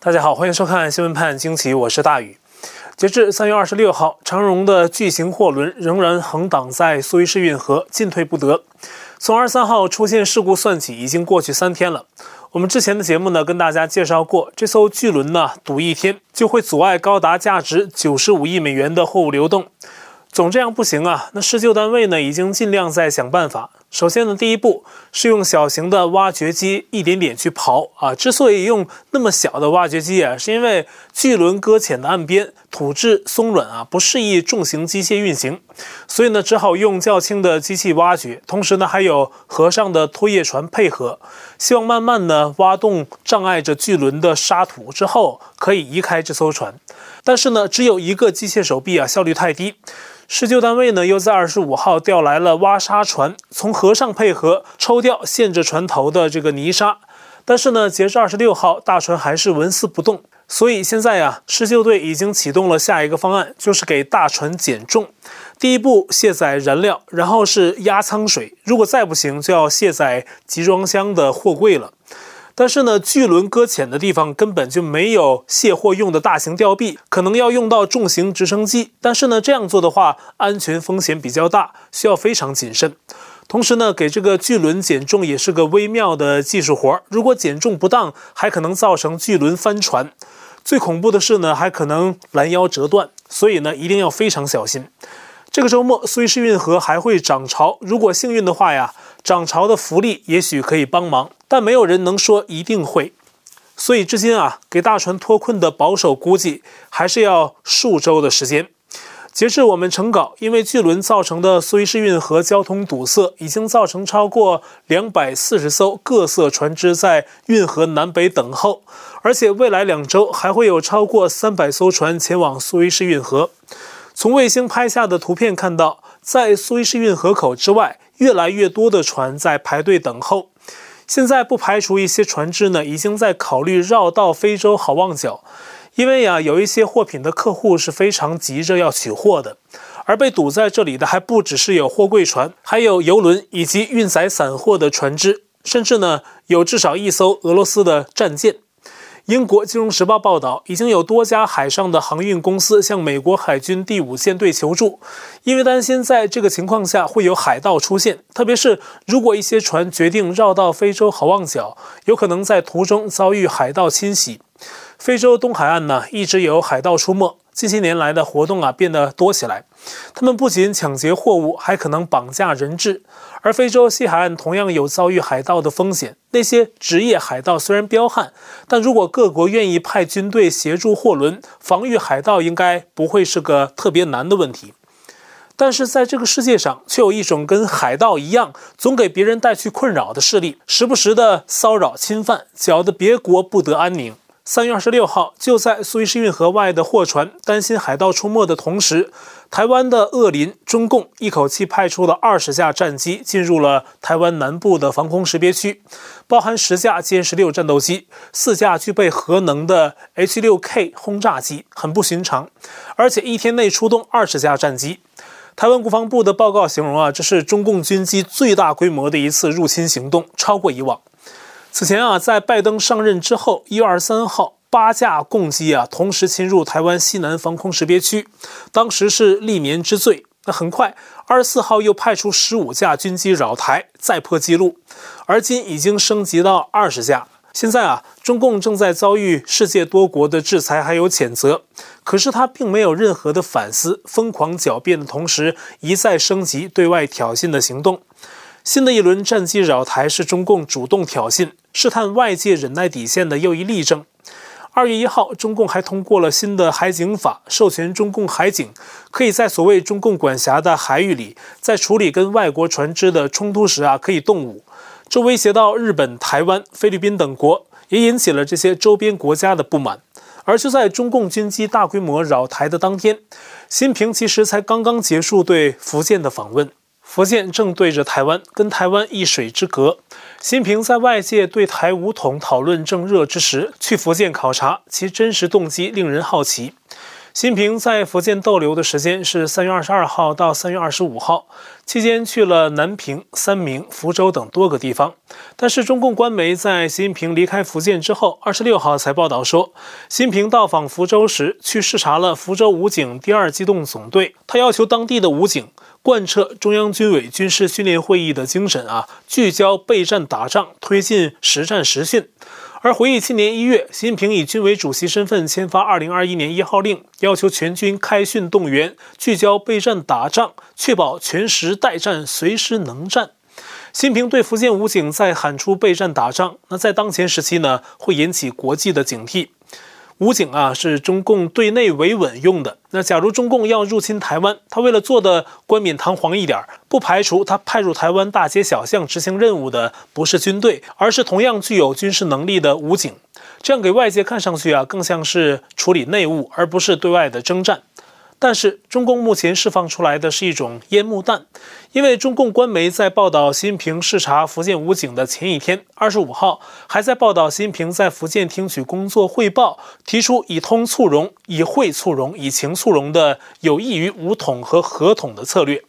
大家好，欢迎收看《新闻判惊奇》，我是大宇。截至三月二十六号，长荣的巨型货轮仍然横挡在苏伊士运河，进退不得。从二十三号出现事故算起，已经过去三天了。我们之前的节目呢，跟大家介绍过，这艘巨轮呢，堵一天就会阻碍高达价值九十五亿美元的货物流动。总这样不行啊！那施救单位呢，已经尽量在想办法。首先呢，第一步是用小型的挖掘机一点点去刨啊。之所以用那么小的挖掘机啊，是因为巨轮搁浅的岸边土质松软啊，不适宜重型机械运行，所以呢，只好用较轻的机器挖掘。同时呢，还有河上的拖曳船配合，希望慢慢的挖动障碍着巨轮的沙土之后，可以移开这艘船。但是呢，只有一个机械手臂啊，效率太低。施救单位呢，又在二十五号调来了挖沙船，从河上配合抽掉限制船头的这个泥沙。但是呢，截至二十六号，大船还是纹丝不动。所以现在呀，施救队已经启动了下一个方案，就是给大船减重。第一步卸载燃料，然后是压舱水。如果再不行，就要卸载集装箱的货柜了。但是呢，巨轮搁浅的地方根本就没有卸货用的大型吊臂，可能要用到重型直升机。但是呢，这样做的话，安全风险比较大，需要非常谨慎。同时呢，给这个巨轮减重也是个微妙的技术活儿。如果减重不当，还可能造成巨轮翻船。最恐怖的是呢，还可能拦腰折断。所以呢，一定要非常小心。这个周末，苏伊士运河还会涨潮。如果幸运的话呀，涨潮的浮力也许可以帮忙。但没有人能说一定会，所以至今啊，给大船脱困的保守估计还是要数周的时间。截至我们成稿，因为巨轮造成的苏伊士运河交通堵塞，已经造成超过两百四十艘各色船只在运河南北等候，而且未来两周还会有超过三百艘船前往苏伊士运河。从卫星拍下的图片看到，在苏伊士运河口之外，越来越多的船在排队等候。现在不排除一些船只呢，已经在考虑绕道非洲好望角，因为呀，有一些货品的客户是非常急着要取货的，而被堵在这里的还不只是有货柜船，还有游轮以及运载散货的船只，甚至呢，有至少一艘俄罗斯的战舰。英国金融时报报道，已经有多家海上的航运公司向美国海军第五舰队求助，因为担心在这个情况下会有海盗出现，特别是如果一些船决定绕道非洲好望角，有可能在途中遭遇海盗侵袭。非洲东海岸呢，一直有海盗出没。近些年来的活动啊变得多起来，他们不仅抢劫货物，还可能绑架人质。而非洲西海岸同样有遭遇海盗的风险。那些职业海盗虽然彪悍，但如果各国愿意派军队协助货轮防御海盗，应该不会是个特别难的问题。但是在这个世界上，却有一种跟海盗一样，总给别人带去困扰的势力，时不时的骚扰侵犯，搅得别国不得安宁。三月二十六号，就在苏伊士运河外的货船担心海盗出没的同时，台湾的恶邻中共一口气派出了二十架战机进入了台湾南部的防空识别区，包含十架歼十六战斗机、四架具备核能的 H 六 K 轰炸机，很不寻常。而且一天内出动二十架战机。台湾国防部的报告形容啊，这是中共军机最大规模的一次入侵行动，超过以往。此前啊，在拜登上任之后，一月二十三号，八架共机啊同时侵入台湾西南防空识别区，当时是历年之最。那很快，二十四号又派出十五架军机扰台，再破纪录，而今已经升级到二十架。现在啊，中共正在遭遇世界多国的制裁还有谴责，可是他并没有任何的反思，疯狂狡辩的同时，一再升级对外挑衅的行动。新的一轮战机扰台是中共主动挑衅、试探外界忍耐底线的又一例证。二月一号，中共还通过了新的海警法，授权中共海警可以在所谓中共管辖的海域里，在处理跟外国船只的冲突时啊，可以动武。这威胁到日本、台湾、菲律宾等国，也引起了这些周边国家的不满。而就在中共军机大规模扰台的当天，习近平其实才刚刚结束对福建的访问。福建正对着台湾，跟台湾一水之隔。习近平在外界对台武统讨论正热之时，去福建考察，其真实动机令人好奇。习近平在福建逗留的时间是三月二十二号到三月二十五号，期间去了南平、三明、福州等多个地方。但是中共官媒在习近平离开福建之后，二十六号才报道说，习近平到访福州时去视察了福州武警第二机动总队，他要求当地的武警贯彻中央军委军事训练会议的精神啊，聚焦备战打仗，推进实战实训。而回忆今年一月，习近平以军委主席身份签发二零二一年一号令，要求全军开训动员，聚焦备战打仗，确保全时待战，随时能战。习近平对福建武警在喊出备战打仗，那在当前时期呢，会引起国际的警惕。武警啊，是中共对内维稳用的。那假如中共要入侵台湾，他为了做的冠冕堂皇一点，不排除他派入台湾大街小巷执行任务的不是军队，而是同样具有军事能力的武警。这样给外界看上去啊，更像是处理内务，而不是对外的征战。但是，中共目前释放出来的是一种烟幕弹，因为中共官媒在报道习近平视察福建武警的前一天，二十五号，还在报道习近平在福建听取工作汇报，提出以通促融、以惠促融、以情促融的有益于武统和和统的策略。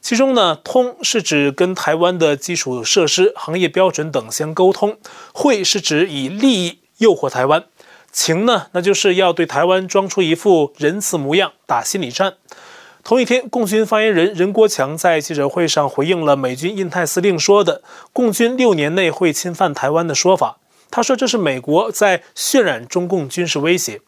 其中呢，通是指跟台湾的基础设施、行业标准等相沟通；惠是指以利益诱惑台湾。情呢，那就是要对台湾装出一副仁慈模样，打心理战。同一天，共军发言人任国强在记者会上回应了美军印太司令说的“共军六年内会侵犯台湾”的说法。他说这是美国在渲染中共军事威胁，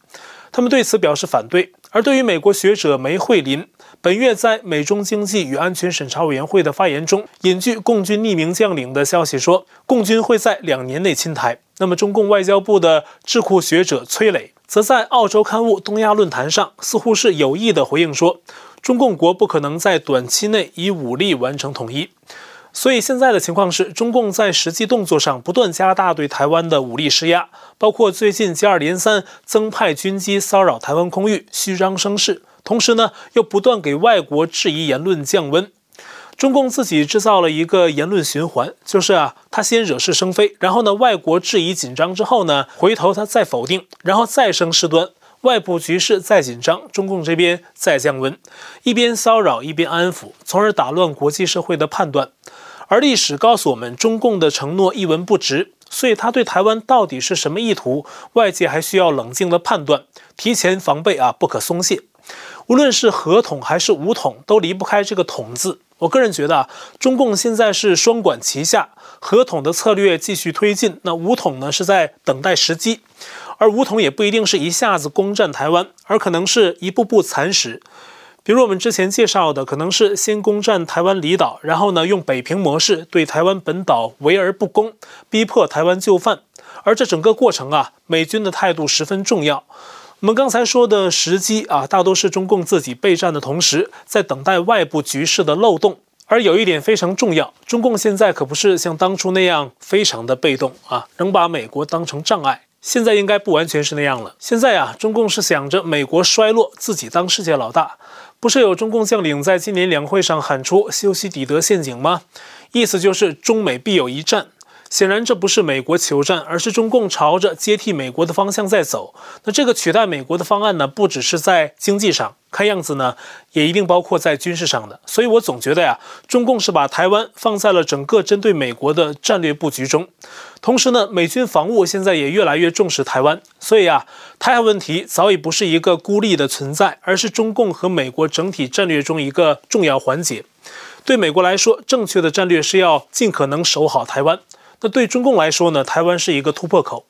他们对此表示反对。而对于美国学者梅惠林本月在美中经济与安全审查委员会的发言中，引据共军匿名将领的消息说，共军会在两年内侵台。那么，中共外交部的智库学者崔磊则在澳洲刊物东亚论坛上，似乎是有意的回应说，中共国不可能在短期内以武力完成统一。所以现在的情况是，中共在实际动作上不断加大对台湾的武力施压，包括最近接二连三增派军机骚扰台湾空域，虚张声势，同时呢又不断给外国质疑言论降温。中共自己制造了一个言论循环，就是啊，他先惹是生非，然后呢外国质疑紧张之后呢，回头他再否定，然后再生事端，外部局势再紧张，中共这边再降温，一边骚扰一边安抚，从而打乱国际社会的判断。而历史告诉我们，中共的承诺一文不值，所以他对台湾到底是什么意图，外界还需要冷静的判断，提前防备啊，不可松懈。无论是和统还是武统，都离不开这个“统”字。我个人觉得啊，中共现在是双管齐下，和统的策略继续推进，那武统呢是在等待时机，而武统也不一定是一下子攻占台湾，而可能是一步步蚕食。比如我们之前介绍的，可能是先攻占台湾离岛，然后呢用北平模式对台湾本岛围而不攻，逼迫台湾就范。而这整个过程啊，美军的态度十分重要。我们刚才说的时机啊，大多是中共自己备战的同时，在等待外部局势的漏洞。而有一点非常重要，中共现在可不是像当初那样非常的被动啊，仍把美国当成障碍。现在应该不完全是那样了。现在啊，中共是想着美国衰落，自己当世界老大。不是有中共将领在今年两会上喊出“修昔底德陷阱”吗？意思就是中美必有一战。显然这不是美国求战，而是中共朝着接替美国的方向在走。那这个取代美国的方案呢，不只是在经济上，看样子呢，也一定包括在军事上的。所以我总觉得呀，中共是把台湾放在了整个针对美国的战略布局中。同时呢，美军防务现在也越来越重视台湾。所以啊，台海问题早已不是一个孤立的存在，而是中共和美国整体战略中一个重要环节。对美国来说，正确的战略是要尽可能守好台湾。那对中共来说呢，台湾是一个突破口。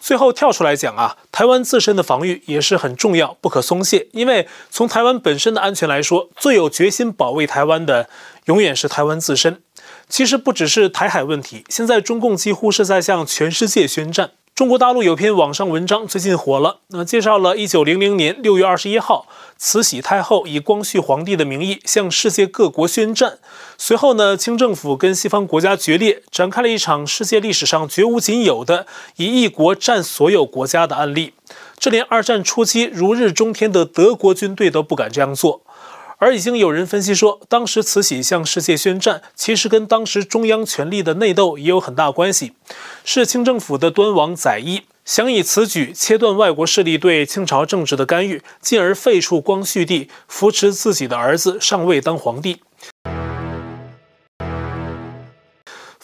最后跳出来讲啊，台湾自身的防御也是很重要，不可松懈。因为从台湾本身的安全来说，最有决心保卫台湾的，永远是台湾自身。其实不只是台海问题，现在中共几乎是在向全世界宣战。中国大陆有篇网上文章最近火了，那介绍了1900年6月21号，慈禧太后以光绪皇帝的名义向世界各国宣战。随后呢，清政府跟西方国家决裂，展开了一场世界历史上绝无仅有的以一国战所有国家的案例。这连二战初期如日中天的德国军队都不敢这样做。而已经有人分析说，当时慈禧向世界宣战，其实跟当时中央权力的内斗也有很大关系。是清政府的端王载漪想以此举切断外国势力对清朝政治的干预，进而废黜光绪帝，扶持自己的儿子上位当皇帝。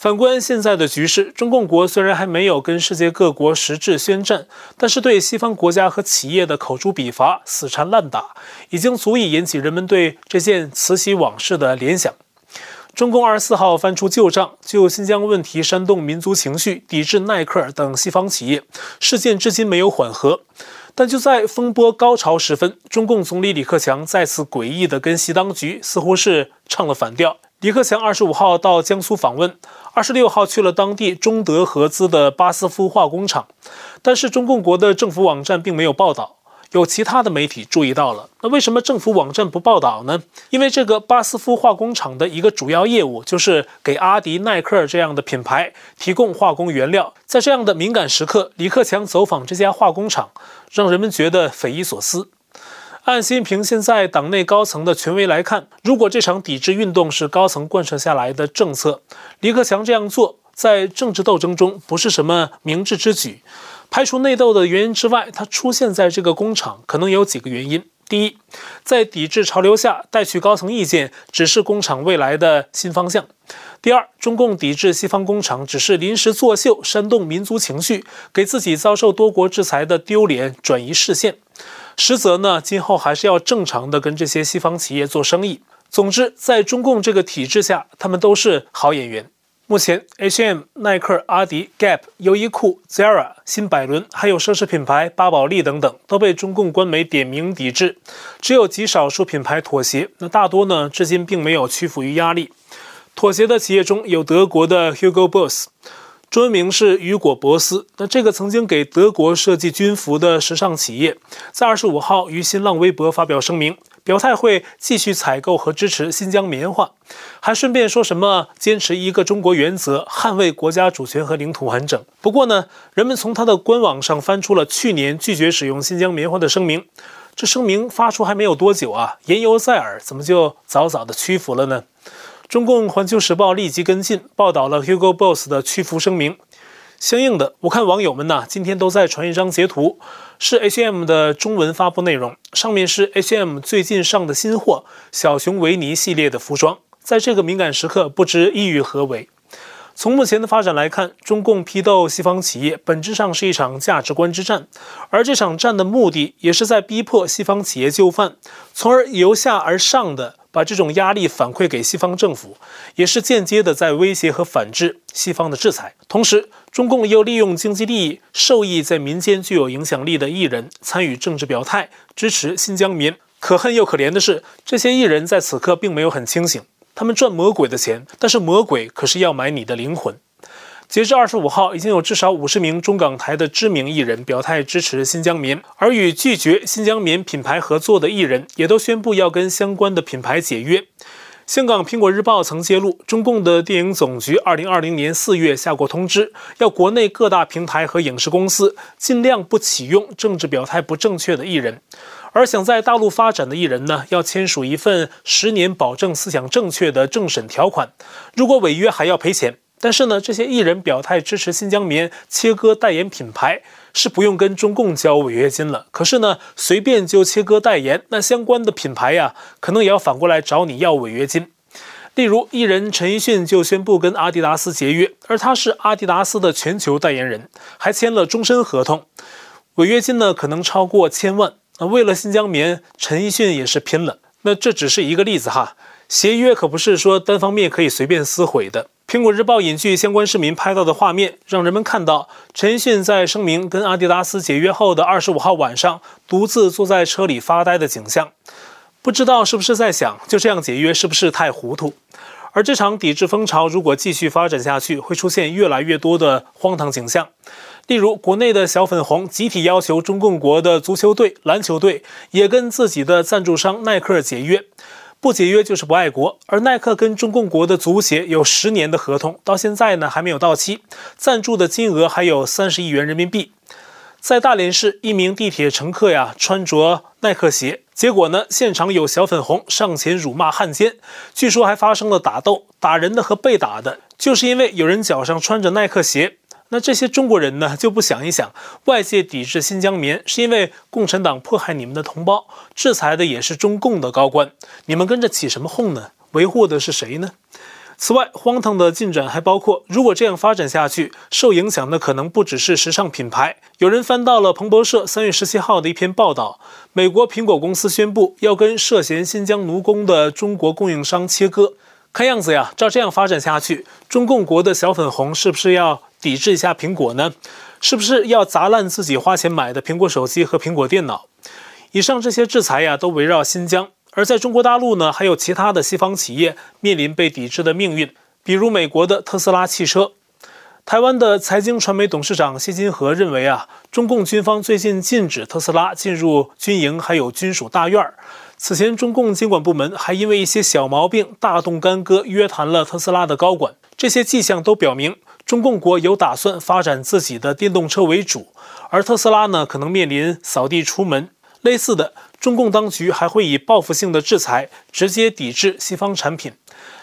反观现在的局势，中共国虽然还没有跟世界各国实质宣战，但是对西方国家和企业的口诛笔伐、死缠烂打，已经足以引起人们对这件慈禧往事的联想。中共二十四号翻出旧账，就新疆问题煽动民族情绪、抵制耐克等西方企业，事件至今没有缓和。但就在风波高潮时分，中共总理李克强再次诡异地跟习当局似乎是唱了反调。李克强二十五号到江苏访问，二十六号去了当地中德合资的巴斯夫化工厂，但是中共国的政府网站并没有报道。有其他的媒体注意到了，那为什么政府网站不报道呢？因为这个巴斯夫化工厂的一个主要业务就是给阿迪、耐克这样的品牌提供化工原料。在这样的敏感时刻，李克强走访这家化工厂，让人们觉得匪夷所思。按习近平现在党内高层的权威来看，如果这场抵制运动是高层贯彻下来的政策，李克强这样做在政治斗争中不是什么明智之举。排除内斗的原因之外，他出现在这个工厂可能有几个原因：第一，在抵制潮流下带去高层意见，只是工厂未来的新方向；第二，中共抵制西方工厂只是临时作秀，煽动民族情绪，给自己遭受多国制裁的丢脸转移视线。实则呢，今后还是要正常的跟这些西方企业做生意。总之，在中共这个体制下，他们都是好演员。目前，H&M、耐克、阿迪、Gap、优衣库、Zara、新百伦，还有奢侈品牌巴宝莉等等，都被中共官媒点名抵制。只有极少数品牌妥协，那大多呢，至今并没有屈服于压力。妥协的企业中有德国的 Hugo Boss。中文名是雨果·博斯。那这个曾经给德国设计军服的时尚企业，在二十五号于新浪微博发表声明，表态会继续采购和支持新疆棉花，还顺便说什么坚持一个中国原则，捍卫国家主权和领土完整。不过呢，人们从他的官网上翻出了去年拒绝使用新疆棉花的声明，这声明发出还没有多久啊，言犹在耳，怎么就早早的屈服了呢？中共《环球时报》立即跟进报道了 Hugo Boss 的屈服声明。相应的，我看网友们呐，今天都在传一张截图，是 H&M 的中文发布内容，上面是 H&M 最近上的新货小熊维尼系列的服装。在这个敏感时刻，不知意欲何为。从目前的发展来看，中共批斗西方企业，本质上是一场价值观之战，而这场战的目的，也是在逼迫西方企业就范，从而由下而上的。把这种压力反馈给西方政府，也是间接的在威胁和反制西方的制裁。同时，中共又利用经济利益，受益在民间具有影响力的艺人参与政治表态，支持新疆民。可恨又可怜的是，这些艺人在此刻并没有很清醒，他们赚魔鬼的钱，但是魔鬼可是要买你的灵魂。截至二十五号，已经有至少五十名中港台的知名艺人表态支持新疆棉，而与拒绝新疆棉品牌合作的艺人也都宣布要跟相关的品牌解约。香港苹果日报曾揭露，中共的电影总局二零二零年四月下过通知，要国内各大平台和影视公司尽量不启用政治表态不正确的艺人，而想在大陆发展的艺人呢，要签署一份十年保证思想正确的政审条款，如果违约还要赔钱。但是呢，这些艺人表态支持新疆棉切割代言品牌，是不用跟中共交违约金了。可是呢，随便就切割代言，那相关的品牌呀，可能也要反过来找你要违约金。例如，艺人陈奕迅就宣布跟阿迪达斯结约，而他是阿迪达斯的全球代言人，还签了终身合同，违约金呢可能超过千万。那为了新疆棉，陈奕迅也是拼了。那这只是一个例子哈，协约可不是说单方面可以随便撕毁的。苹果日报引据相关市民拍到的画面，让人们看到陈奕迅在声明跟阿迪达斯解约后的二十五号晚上，独自坐在车里发呆的景象。不知道是不是在想，就这样解约是不是太糊涂？而这场抵制风潮如果继续发展下去，会出现越来越多的荒唐景象。例如，国内的小粉红集体要求中共国的足球队、篮球队也跟自己的赞助商耐克解约。不解约就是不爱国，而耐克跟中共国的足协有十年的合同，到现在呢还没有到期，赞助的金额还有三十亿元人民币。在大连市，一名地铁乘客呀穿着耐克鞋，结果呢现场有小粉红上前辱骂汉奸，据说还发生了打斗，打人的和被打的，就是因为有人脚上穿着耐克鞋。那这些中国人呢，就不想一想，外界抵制新疆棉是因为共产党迫害你们的同胞，制裁的也是中共的高官，你们跟着起什么哄呢？维护的是谁呢？此外，荒唐的进展还包括，如果这样发展下去，受影响的可能不只是时尚品牌。有人翻到了彭博社三月十七号的一篇报道，美国苹果公司宣布要跟涉嫌新疆奴工的中国供应商切割。看样子呀，照这样发展下去，中共国的小粉红是不是要抵制一下苹果呢？是不是要砸烂自己花钱买的苹果手机和苹果电脑？以上这些制裁呀，都围绕新疆。而在中国大陆呢，还有其他的西方企业面临被抵制的命运，比如美国的特斯拉汽车。台湾的财经传媒董事长谢金河认为啊，中共军方最近禁止特斯拉进入军营，还有军属大院。此前，中共监管部门还因为一些小毛病大动干戈，约谈了特斯拉的高管。这些迹象都表明，中共国有打算发展自己的电动车为主，而特斯拉呢，可能面临扫地出门。类似的，中共当局还会以报复性的制裁直接抵制西方产品。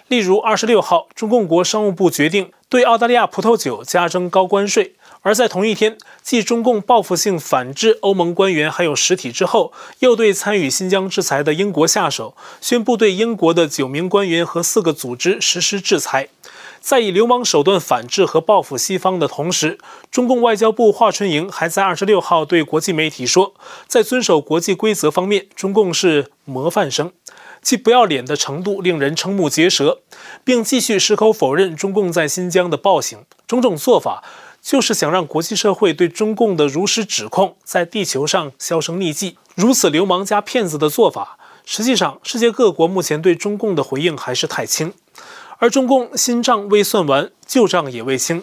例如，二十六号，中共国商务部决定对澳大利亚葡萄酒加征高关税；而在同一天，继中共报复性反制欧盟官员还有实体之后，又对参与新疆制裁的英国下手，宣布对英国的九名官员和四个组织实施制裁。在以流氓手段反制和报复西方的同时，中共外交部华春莹还在二十六号对国际媒体说，在遵守国际规则方面，中共是模范生。其不要脸的程度令人瞠目结舌，并继续矢口否认中共在新疆的暴行。种种做法就是想让国际社会对中共的如实指控在地球上销声匿迹。如此流氓加骗子的做法，实际上世界各国目前对中共的回应还是太轻，而中共新账未算完，旧账也未清。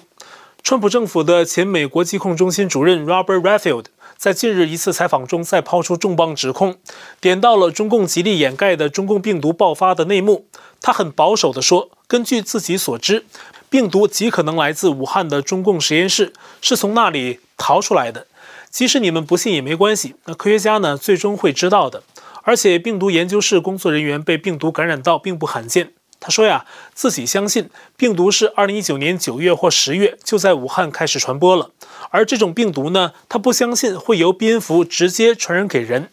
川普政府的前美国疾控中心主任 Robert Redfield。在近日一次采访中，再抛出重磅指控，点到了中共极力掩盖的中共病毒爆发的内幕。他很保守地说，根据自己所知，病毒极可能来自武汉的中共实验室，是从那里逃出来的。即使你们不信也没关系，那科学家呢，最终会知道的。而且，病毒研究室工作人员被病毒感染到并不罕见。他说呀，自己相信病毒是二零一九年九月或十月就在武汉开始传播了，而这种病毒呢，他不相信会由蝙蝠直接传染给人。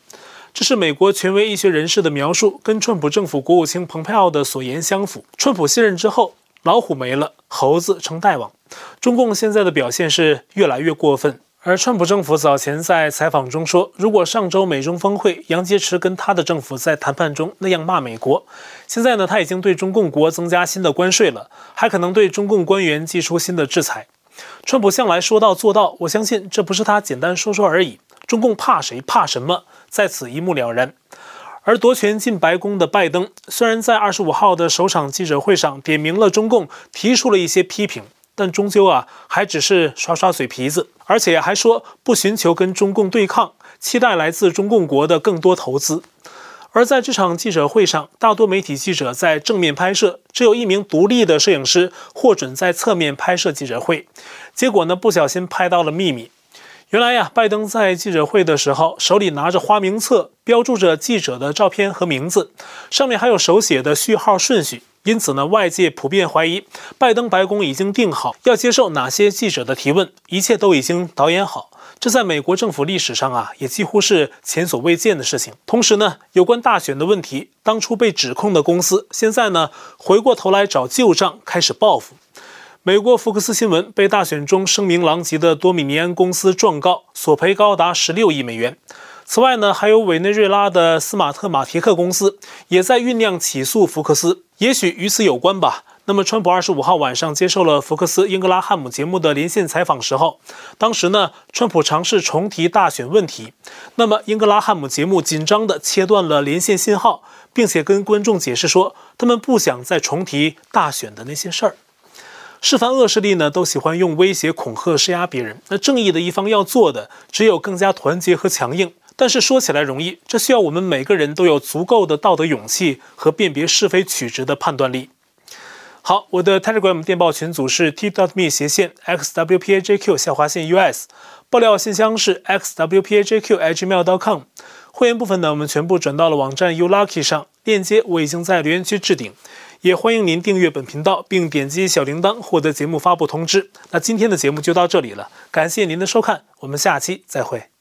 这是美国权威医学人士的描述，跟川普政府国务卿蓬佩奥的所言相符。川普卸任之后，老虎没了，猴子称大王。中共现在的表现是越来越过分。而川普政府早前在采访中说，如果上周美中峰会，杨洁篪跟他的政府在谈判中那样骂美国，现在呢，他已经对中共国增加新的关税了，还可能对中共官员祭出新的制裁。川普向来说到做到，我相信这不是他简单说说而已。中共怕谁？怕什么？在此一目了然。而夺权进白宫的拜登，虽然在二十五号的首场记者会上点名了中共，提出了一些批评。但终究啊，还只是耍耍嘴皮子，而且还说不寻求跟中共对抗，期待来自中共国的更多投资。而在这场记者会上，大多媒体记者在正面拍摄，只有一名独立的摄影师获准在侧面拍摄记者会。结果呢，不小心拍到了秘密。原来呀，拜登在记者会的时候，手里拿着花名册，标注着记者的照片和名字，上面还有手写的序号顺序。因此呢，外界普遍怀疑，拜登白宫已经定好要接受哪些记者的提问，一切都已经导演好。这在美国政府历史上啊，也几乎是前所未见的事情。同时呢，有关大选的问题，当初被指控的公司，现在呢，回过头来找旧账，开始报复。美国福克斯新闻被大选中声名狼藉的多米尼安公司状告，索赔高达十六亿美元。此外呢，还有委内瑞拉的斯马特马提克公司也在酝酿起诉福克斯，也许与此有关吧。那么，川普二十五号晚上接受了福克斯英格拉汉姆节目的连线采访时候，当时呢，川普尝试重提大选问题，那么英格拉汉姆节目紧张地切断了连线信号，并且跟观众解释说，他们不想再重提大选的那些事儿。是凡恶势力呢，都喜欢用威胁、恐吓、施压别人。那正义的一方要做的，只有更加团结和强硬。但是说起来容易，这需要我们每个人都有足够的道德勇气和辨别是非曲直的判断力。好，我的 Telegram 电报群组是 t.dot.me 斜线 xwpajq 下划线 us，爆料信箱是 xwpajq@gmail.com。会员部分呢，我们全部转到了网站 ulucky 上，链接我已经在留言区置顶。也欢迎您订阅本频道，并点击小铃铛获得节目发布通知。那今天的节目就到这里了，感谢您的收看，我们下期再会。